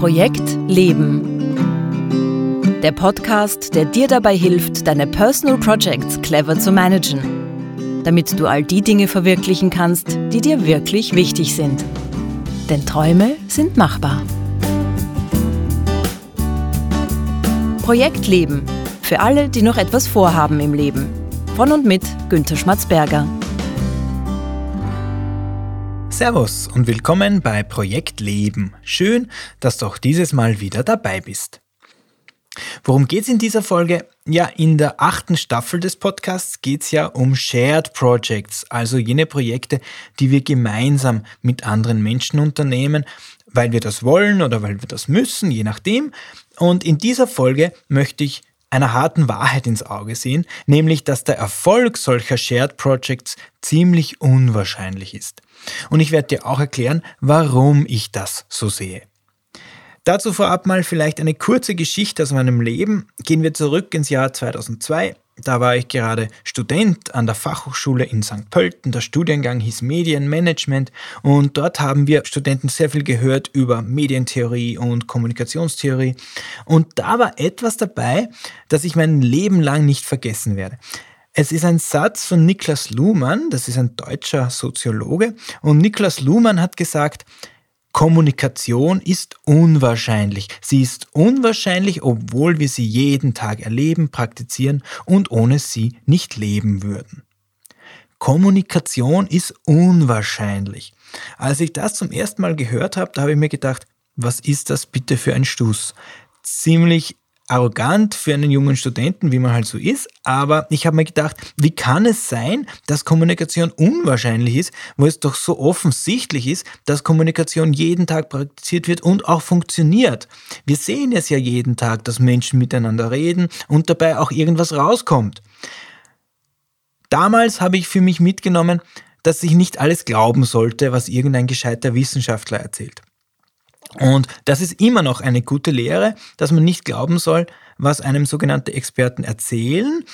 Projekt Leben. Der Podcast, der dir dabei hilft, deine Personal Projects clever zu managen, damit du all die Dinge verwirklichen kannst, die dir wirklich wichtig sind. Denn Träume sind machbar. Projekt Leben. Für alle, die noch etwas vorhaben im Leben. Von und mit Günter Schmatzberger. Servus und willkommen bei Projekt Leben. Schön, dass du auch dieses Mal wieder dabei bist. Worum geht es in dieser Folge? Ja, in der achten Staffel des Podcasts geht es ja um Shared Projects, also jene Projekte, die wir gemeinsam mit anderen Menschen unternehmen, weil wir das wollen oder weil wir das müssen, je nachdem. Und in dieser Folge möchte ich einer harten Wahrheit ins Auge sehen, nämlich dass der Erfolg solcher Shared Projects ziemlich unwahrscheinlich ist. Und ich werde dir auch erklären, warum ich das so sehe. Dazu vorab mal vielleicht eine kurze Geschichte aus meinem Leben. Gehen wir zurück ins Jahr 2002. Da war ich gerade Student an der Fachhochschule in St. Pölten. Der Studiengang hieß Medienmanagement und dort haben wir Studenten sehr viel gehört über Medientheorie und Kommunikationstheorie. Und da war etwas dabei, das ich mein Leben lang nicht vergessen werde. Es ist ein Satz von Niklas Luhmann, das ist ein deutscher Soziologe, und Niklas Luhmann hat gesagt, Kommunikation ist unwahrscheinlich. Sie ist unwahrscheinlich, obwohl wir sie jeden Tag erleben, praktizieren und ohne sie nicht leben würden. Kommunikation ist unwahrscheinlich. Als ich das zum ersten Mal gehört habe, da habe ich mir gedacht, was ist das bitte für ein Stuss? Ziemlich arrogant für einen jungen Studenten, wie man halt so ist, aber ich habe mir gedacht, wie kann es sein, dass Kommunikation unwahrscheinlich ist, wo es doch so offensichtlich ist, dass Kommunikation jeden Tag praktiziert wird und auch funktioniert. Wir sehen es ja jeden Tag, dass Menschen miteinander reden und dabei auch irgendwas rauskommt. Damals habe ich für mich mitgenommen, dass ich nicht alles glauben sollte, was irgendein gescheiter Wissenschaftler erzählt. Und das ist immer noch eine gute Lehre, dass man nicht glauben soll, was einem sogenannte Experten erzählen.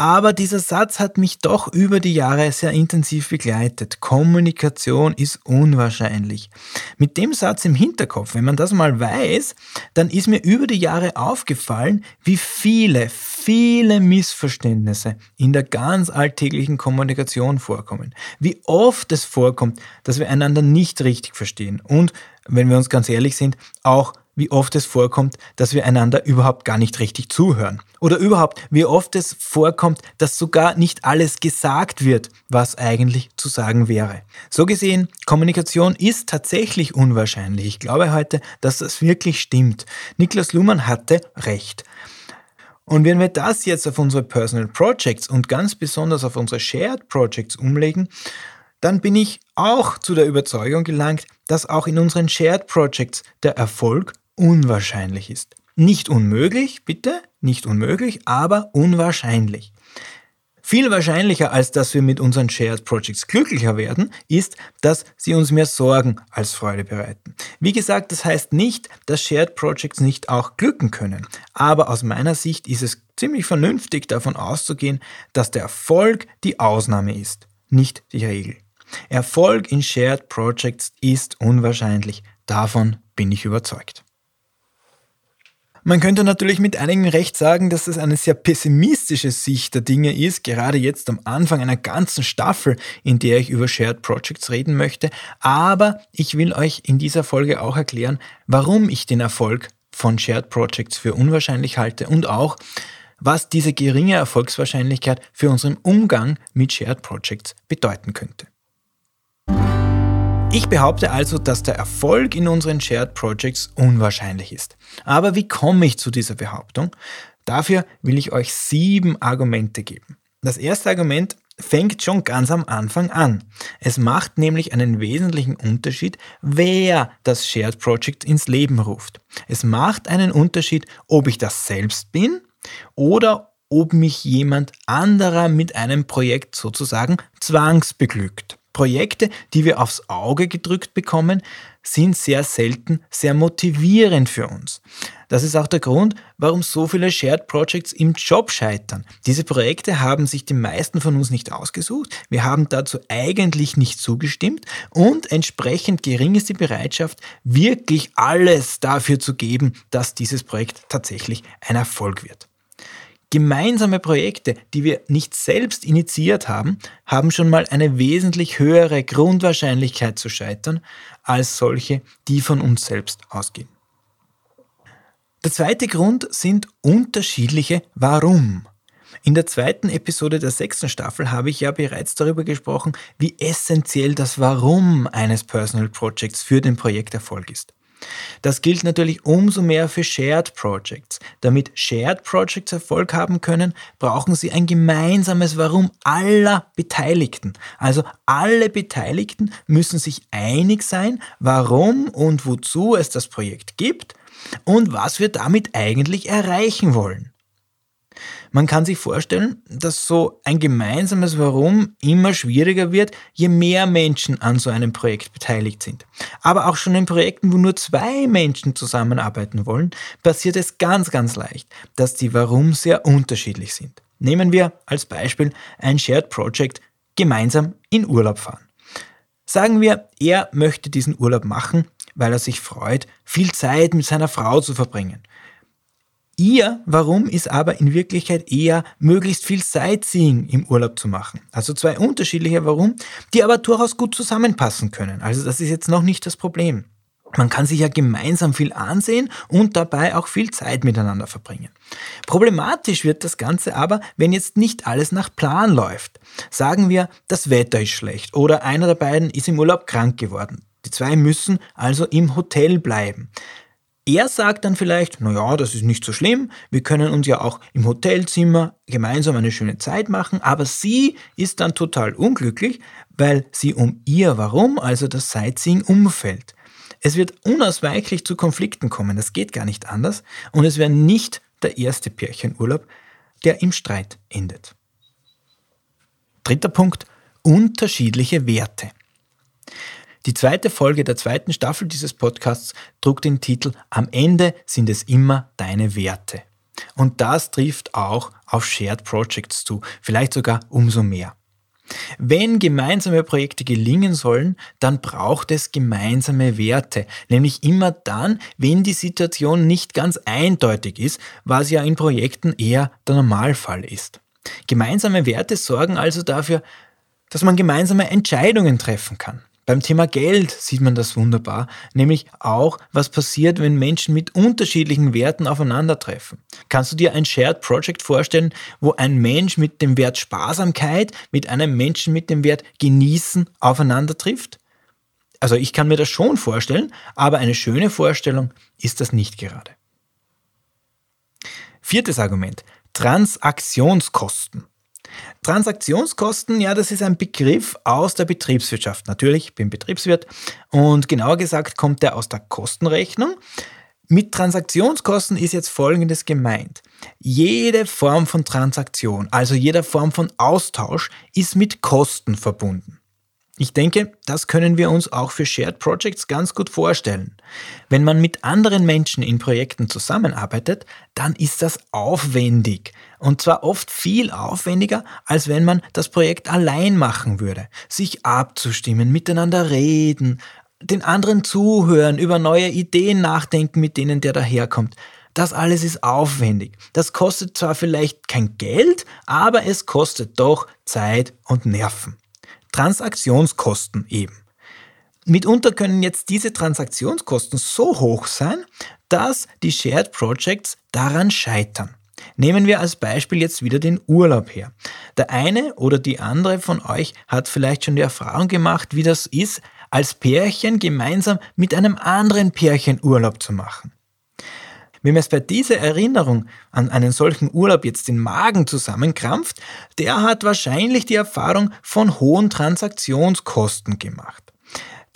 Aber dieser Satz hat mich doch über die Jahre sehr intensiv begleitet. Kommunikation ist unwahrscheinlich. Mit dem Satz im Hinterkopf, wenn man das mal weiß, dann ist mir über die Jahre aufgefallen, wie viele, viele Missverständnisse in der ganz alltäglichen Kommunikation vorkommen. Wie oft es vorkommt, dass wir einander nicht richtig verstehen und wenn wir uns ganz ehrlich sind, auch wie oft es vorkommt, dass wir einander überhaupt gar nicht richtig zuhören. Oder überhaupt, wie oft es vorkommt, dass sogar nicht alles gesagt wird, was eigentlich zu sagen wäre. So gesehen, Kommunikation ist tatsächlich unwahrscheinlich. Ich glaube heute, dass das wirklich stimmt. Niklas Luhmann hatte recht. Und wenn wir das jetzt auf unsere Personal Projects und ganz besonders auf unsere Shared Projects umlegen, dann bin ich auch zu der Überzeugung gelangt, dass auch in unseren Shared Projects der Erfolg unwahrscheinlich ist. Nicht unmöglich, bitte, nicht unmöglich, aber unwahrscheinlich. Viel wahrscheinlicher, als dass wir mit unseren Shared Projects glücklicher werden, ist, dass sie uns mehr Sorgen als Freude bereiten. Wie gesagt, das heißt nicht, dass Shared Projects nicht auch glücken können. Aber aus meiner Sicht ist es ziemlich vernünftig davon auszugehen, dass der Erfolg die Ausnahme ist, nicht die Regel. Erfolg in Shared Projects ist unwahrscheinlich. Davon bin ich überzeugt. Man könnte natürlich mit einigem Recht sagen, dass das eine sehr pessimistische Sicht der Dinge ist, gerade jetzt am Anfang einer ganzen Staffel, in der ich über Shared Projects reden möchte. Aber ich will euch in dieser Folge auch erklären, warum ich den Erfolg von Shared Projects für unwahrscheinlich halte und auch, was diese geringe Erfolgswahrscheinlichkeit für unseren Umgang mit Shared Projects bedeuten könnte. Ich behaupte also, dass der Erfolg in unseren Shared Projects unwahrscheinlich ist. Aber wie komme ich zu dieser Behauptung? Dafür will ich euch sieben Argumente geben. Das erste Argument fängt schon ganz am Anfang an. Es macht nämlich einen wesentlichen Unterschied, wer das Shared Project ins Leben ruft. Es macht einen Unterschied, ob ich das selbst bin oder ob mich jemand anderer mit einem Projekt sozusagen zwangsbeglückt. Projekte, die wir aufs Auge gedrückt bekommen, sind sehr selten sehr motivierend für uns. Das ist auch der Grund, warum so viele Shared Projects im Job scheitern. Diese Projekte haben sich die meisten von uns nicht ausgesucht. Wir haben dazu eigentlich nicht zugestimmt und entsprechend gering ist die Bereitschaft, wirklich alles dafür zu geben, dass dieses Projekt tatsächlich ein Erfolg wird. Gemeinsame Projekte, die wir nicht selbst initiiert haben, haben schon mal eine wesentlich höhere Grundwahrscheinlichkeit zu scheitern als solche, die von uns selbst ausgehen. Der zweite Grund sind unterschiedliche Warum. In der zweiten Episode der sechsten Staffel habe ich ja bereits darüber gesprochen, wie essentiell das Warum eines Personal Projects für den Projekterfolg ist. Das gilt natürlich umso mehr für Shared Projects. Damit Shared Projects Erfolg haben können, brauchen sie ein gemeinsames Warum aller Beteiligten. Also alle Beteiligten müssen sich einig sein, warum und wozu es das Projekt gibt und was wir damit eigentlich erreichen wollen. Man kann sich vorstellen, dass so ein gemeinsames Warum immer schwieriger wird, je mehr Menschen an so einem Projekt beteiligt sind. Aber auch schon in Projekten, wo nur zwei Menschen zusammenarbeiten wollen, passiert es ganz, ganz leicht, dass die Warum sehr unterschiedlich sind. Nehmen wir als Beispiel ein Shared Project gemeinsam in Urlaub fahren. Sagen wir, er möchte diesen Urlaub machen, weil er sich freut, viel Zeit mit seiner Frau zu verbringen. Ihr Warum ist aber in Wirklichkeit eher, möglichst viel Sightseeing im Urlaub zu machen. Also zwei unterschiedliche Warum, die aber durchaus gut zusammenpassen können. Also das ist jetzt noch nicht das Problem. Man kann sich ja gemeinsam viel ansehen und dabei auch viel Zeit miteinander verbringen. Problematisch wird das Ganze aber, wenn jetzt nicht alles nach Plan läuft. Sagen wir, das Wetter ist schlecht oder einer der beiden ist im Urlaub krank geworden. Die zwei müssen also im Hotel bleiben. Er sagt dann vielleicht, naja, das ist nicht so schlimm, wir können uns ja auch im Hotelzimmer gemeinsam eine schöne Zeit machen, aber sie ist dann total unglücklich, weil sie um ihr Warum, also das Sightseeing, umfällt. Es wird unausweichlich zu Konflikten kommen, das geht gar nicht anders und es wäre nicht der erste Pärchenurlaub, der im Streit endet. Dritter Punkt, unterschiedliche Werte. Die zweite Folge der zweiten Staffel dieses Podcasts trug den Titel Am Ende sind es immer deine Werte. Und das trifft auch auf Shared Projects zu, vielleicht sogar umso mehr. Wenn gemeinsame Projekte gelingen sollen, dann braucht es gemeinsame Werte, nämlich immer dann, wenn die Situation nicht ganz eindeutig ist, was ja in Projekten eher der Normalfall ist. Gemeinsame Werte sorgen also dafür, dass man gemeinsame Entscheidungen treffen kann. Beim Thema Geld sieht man das wunderbar, nämlich auch, was passiert, wenn Menschen mit unterschiedlichen Werten aufeinandertreffen. Kannst du dir ein Shared Project vorstellen, wo ein Mensch mit dem Wert Sparsamkeit mit einem Menschen mit dem Wert Genießen aufeinander trifft? Also ich kann mir das schon vorstellen, aber eine schöne Vorstellung ist das nicht gerade. Viertes Argument. Transaktionskosten. Transaktionskosten, ja, das ist ein Begriff aus der Betriebswirtschaft. Natürlich, ich bin Betriebswirt und genauer gesagt kommt der aus der Kostenrechnung. Mit Transaktionskosten ist jetzt Folgendes gemeint. Jede Form von Transaktion, also jede Form von Austausch, ist mit Kosten verbunden. Ich denke, das können wir uns auch für Shared Projects ganz gut vorstellen. Wenn man mit anderen Menschen in Projekten zusammenarbeitet, dann ist das aufwendig. Und zwar oft viel aufwendiger, als wenn man das Projekt allein machen würde. Sich abzustimmen, miteinander reden, den anderen zuhören, über neue Ideen nachdenken, mit denen der daherkommt. Das alles ist aufwendig. Das kostet zwar vielleicht kein Geld, aber es kostet doch Zeit und Nerven. Transaktionskosten eben. Mitunter können jetzt diese Transaktionskosten so hoch sein, dass die Shared Projects daran scheitern. Nehmen wir als Beispiel jetzt wieder den Urlaub her. Der eine oder die andere von euch hat vielleicht schon die Erfahrung gemacht, wie das ist, als Pärchen gemeinsam mit einem anderen Pärchen Urlaub zu machen. Wem es bei dieser Erinnerung an einen solchen Urlaub jetzt den Magen zusammenkrampft, der hat wahrscheinlich die Erfahrung von hohen Transaktionskosten gemacht.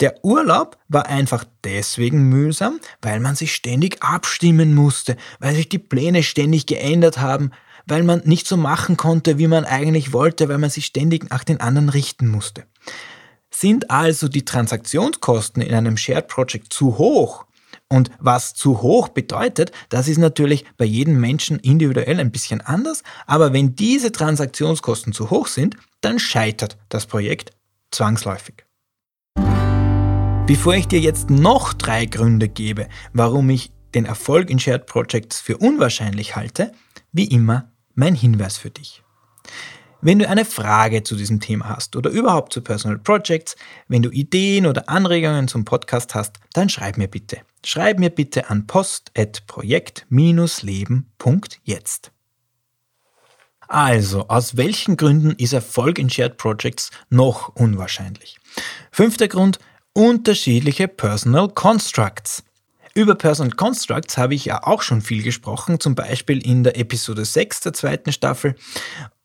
Der Urlaub war einfach deswegen mühsam, weil man sich ständig abstimmen musste, weil sich die Pläne ständig geändert haben, weil man nicht so machen konnte, wie man eigentlich wollte, weil man sich ständig nach den anderen richten musste. Sind also die Transaktionskosten in einem Shared Project zu hoch? Und was zu hoch bedeutet, das ist natürlich bei jedem Menschen individuell ein bisschen anders, aber wenn diese Transaktionskosten zu hoch sind, dann scheitert das Projekt zwangsläufig. Bevor ich dir jetzt noch drei Gründe gebe, warum ich den Erfolg in Shared Projects für unwahrscheinlich halte, wie immer mein Hinweis für dich. Wenn du eine Frage zu diesem Thema hast oder überhaupt zu Personal Projects, wenn du Ideen oder Anregungen zum Podcast hast, dann schreib mir bitte. Schreib mir bitte an post.projekt-leben.jetzt. Also, aus welchen Gründen ist Erfolg in Shared Projects noch unwahrscheinlich? Fünfter Grund, unterschiedliche Personal Constructs. Über Personal Constructs habe ich ja auch schon viel gesprochen, zum Beispiel in der Episode 6 der zweiten Staffel.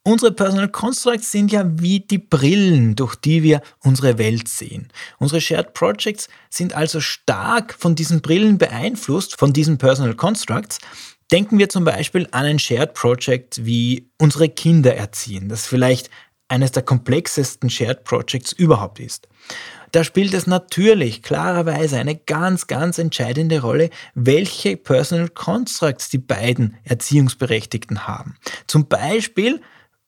Unsere Personal Constructs sind ja wie die Brillen, durch die wir unsere Welt sehen. Unsere Shared Projects sind also stark von diesen Brillen beeinflusst, von diesen Personal Constructs. Denken wir zum Beispiel an ein Shared Project wie unsere Kinder erziehen, das vielleicht eines der komplexesten Shared Projects überhaupt ist. Da spielt es natürlich klarerweise eine ganz, ganz entscheidende Rolle, welche Personal Constructs die beiden Erziehungsberechtigten haben. Zum Beispiel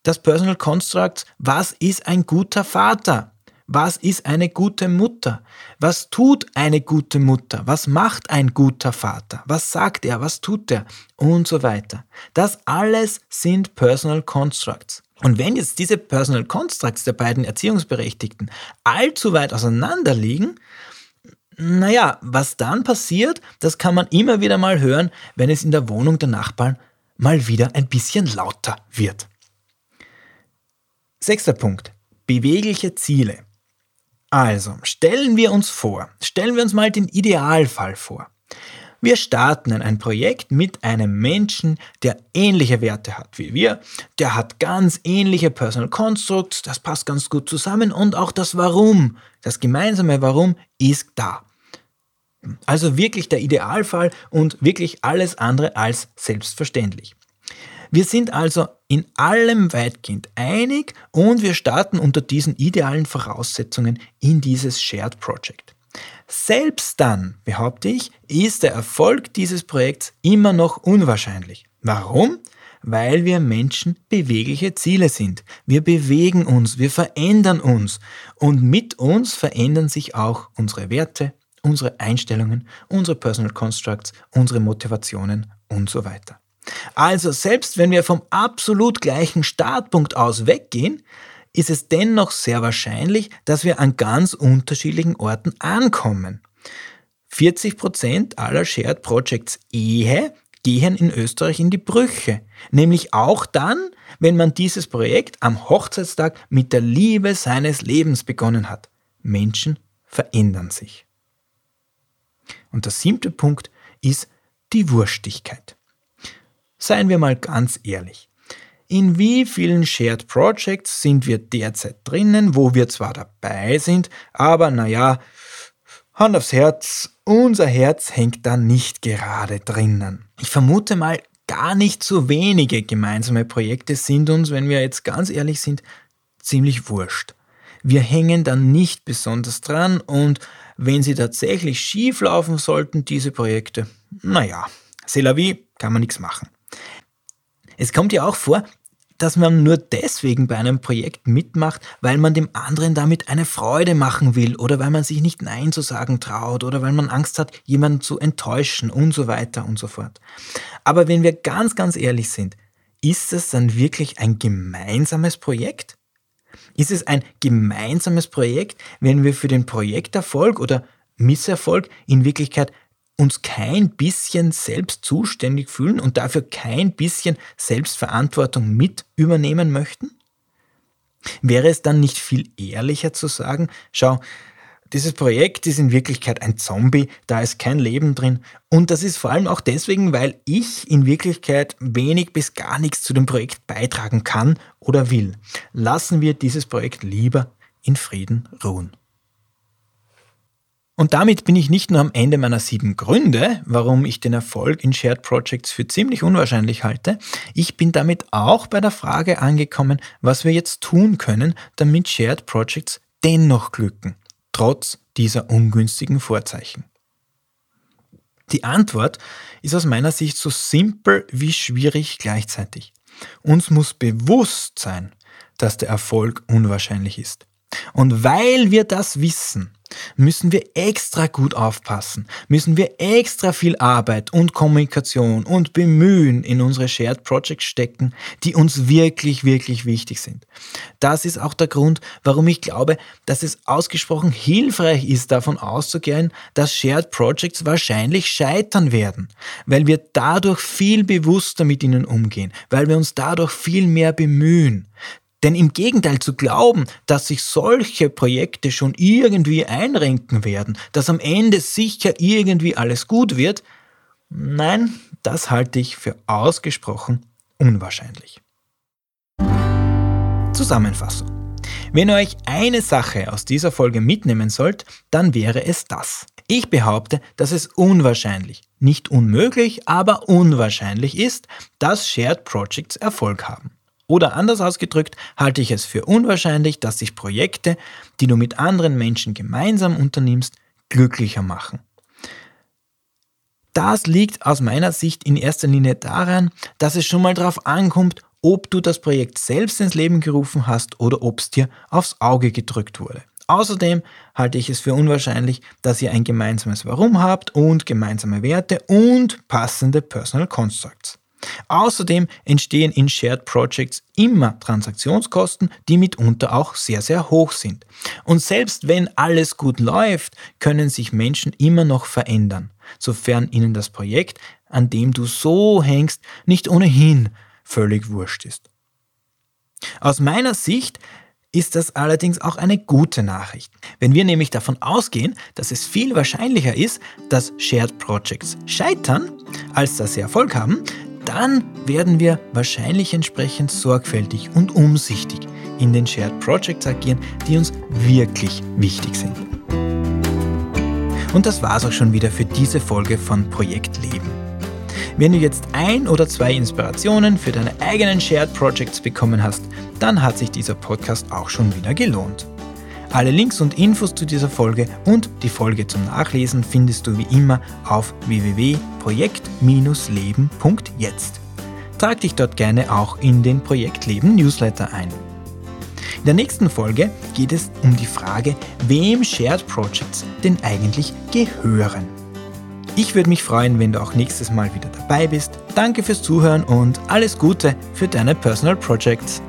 das Personal Construct, was ist ein guter Vater? Was ist eine gute Mutter? Was tut eine gute Mutter? Was macht ein guter Vater? Was sagt er? Was tut er? Und so weiter. Das alles sind Personal Constructs. Und wenn jetzt diese Personal Constructs der beiden Erziehungsberechtigten allzu weit auseinander liegen, naja, was dann passiert, das kann man immer wieder mal hören, wenn es in der Wohnung der Nachbarn mal wieder ein bisschen lauter wird. Sechster Punkt. Bewegliche Ziele. Also, stellen wir uns vor, stellen wir uns mal den Idealfall vor. Wir starten in ein Projekt mit einem Menschen, der ähnliche Werte hat wie wir, der hat ganz ähnliche Personal Constructs, das passt ganz gut zusammen und auch das Warum, das gemeinsame Warum ist da. Also wirklich der Idealfall und wirklich alles andere als selbstverständlich. Wir sind also in allem weitgehend einig und wir starten unter diesen idealen Voraussetzungen in dieses Shared Project. Selbst dann, behaupte ich, ist der Erfolg dieses Projekts immer noch unwahrscheinlich. Warum? Weil wir Menschen bewegliche Ziele sind. Wir bewegen uns, wir verändern uns und mit uns verändern sich auch unsere Werte, unsere Einstellungen, unsere Personal Constructs, unsere Motivationen und so weiter. Also selbst wenn wir vom absolut gleichen Startpunkt aus weggehen, ist es dennoch sehr wahrscheinlich, dass wir an ganz unterschiedlichen Orten ankommen. 40% aller Shared Projects Ehe gehen in Österreich in die Brüche. Nämlich auch dann, wenn man dieses Projekt am Hochzeitstag mit der Liebe seines Lebens begonnen hat. Menschen verändern sich. Und der siebte Punkt ist die Wurstigkeit. Seien wir mal ganz ehrlich. In wie vielen Shared Projects sind wir derzeit drinnen, wo wir zwar dabei sind, aber naja, Hand aufs Herz, unser Herz hängt da nicht gerade drinnen. Ich vermute mal, gar nicht so wenige gemeinsame Projekte sind uns, wenn wir jetzt ganz ehrlich sind, ziemlich wurscht. Wir hängen dann nicht besonders dran und wenn sie tatsächlich schief laufen sollten, diese Projekte, naja, c'est la vie, kann man nichts machen. Es kommt ja auch vor, dass man nur deswegen bei einem Projekt mitmacht, weil man dem anderen damit eine Freude machen will oder weil man sich nicht Nein zu sagen traut oder weil man Angst hat, jemanden zu enttäuschen und so weiter und so fort. Aber wenn wir ganz, ganz ehrlich sind, ist es dann wirklich ein gemeinsames Projekt? Ist es ein gemeinsames Projekt, wenn wir für den Projekterfolg oder Misserfolg in Wirklichkeit uns kein bisschen selbst zuständig fühlen und dafür kein bisschen Selbstverantwortung mit übernehmen möchten? Wäre es dann nicht viel ehrlicher zu sagen, schau, dieses Projekt ist in Wirklichkeit ein Zombie, da ist kein Leben drin. Und das ist vor allem auch deswegen, weil ich in Wirklichkeit wenig bis gar nichts zu dem Projekt beitragen kann oder will. Lassen wir dieses Projekt lieber in Frieden ruhen. Und damit bin ich nicht nur am Ende meiner sieben Gründe, warum ich den Erfolg in Shared Projects für ziemlich unwahrscheinlich halte, ich bin damit auch bei der Frage angekommen, was wir jetzt tun können, damit Shared Projects dennoch glücken, trotz dieser ungünstigen Vorzeichen? Die Antwort ist aus meiner Sicht so simpel wie schwierig gleichzeitig. Uns muss bewusst sein, dass der Erfolg unwahrscheinlich ist. Und weil wir das wissen, müssen wir extra gut aufpassen, müssen wir extra viel Arbeit und Kommunikation und Bemühen in unsere Shared Projects stecken, die uns wirklich, wirklich wichtig sind. Das ist auch der Grund, warum ich glaube, dass es ausgesprochen hilfreich ist, davon auszugehen, dass Shared Projects wahrscheinlich scheitern werden, weil wir dadurch viel bewusster mit ihnen umgehen, weil wir uns dadurch viel mehr bemühen. Denn im Gegenteil zu glauben, dass sich solche Projekte schon irgendwie einrenken werden, dass am Ende sicher irgendwie alles gut wird, nein, das halte ich für ausgesprochen unwahrscheinlich. Zusammenfassung. Wenn ihr euch eine Sache aus dieser Folge mitnehmen sollt, dann wäre es das. Ich behaupte, dass es unwahrscheinlich, nicht unmöglich, aber unwahrscheinlich ist, dass Shared Projects Erfolg haben. Oder anders ausgedrückt, halte ich es für unwahrscheinlich, dass sich Projekte, die du mit anderen Menschen gemeinsam unternimmst, glücklicher machen. Das liegt aus meiner Sicht in erster Linie daran, dass es schon mal darauf ankommt, ob du das Projekt selbst ins Leben gerufen hast oder ob es dir aufs Auge gedrückt wurde. Außerdem halte ich es für unwahrscheinlich, dass ihr ein gemeinsames Warum habt und gemeinsame Werte und passende Personal Constructs. Außerdem entstehen in Shared Projects immer Transaktionskosten, die mitunter auch sehr, sehr hoch sind. Und selbst wenn alles gut läuft, können sich Menschen immer noch verändern, sofern ihnen das Projekt, an dem du so hängst, nicht ohnehin völlig wurscht ist. Aus meiner Sicht ist das allerdings auch eine gute Nachricht. Wenn wir nämlich davon ausgehen, dass es viel wahrscheinlicher ist, dass Shared Projects scheitern, als dass sie Erfolg haben, dann werden wir wahrscheinlich entsprechend sorgfältig und umsichtig in den Shared Projects agieren, die uns wirklich wichtig sind. Und das war's auch schon wieder für diese Folge von Projekt Leben. Wenn du jetzt ein oder zwei Inspirationen für deine eigenen Shared Projects bekommen hast, dann hat sich dieser Podcast auch schon wieder gelohnt. Alle Links und Infos zu dieser Folge und die Folge zum Nachlesen findest du wie immer auf www.projekt-leben.jetzt. Trag dich dort gerne auch in den Projektleben Newsletter ein. In der nächsten Folge geht es um die Frage, wem Shared Projects denn eigentlich gehören. Ich würde mich freuen, wenn du auch nächstes Mal wieder dabei bist. Danke fürs Zuhören und alles Gute für deine Personal Projects.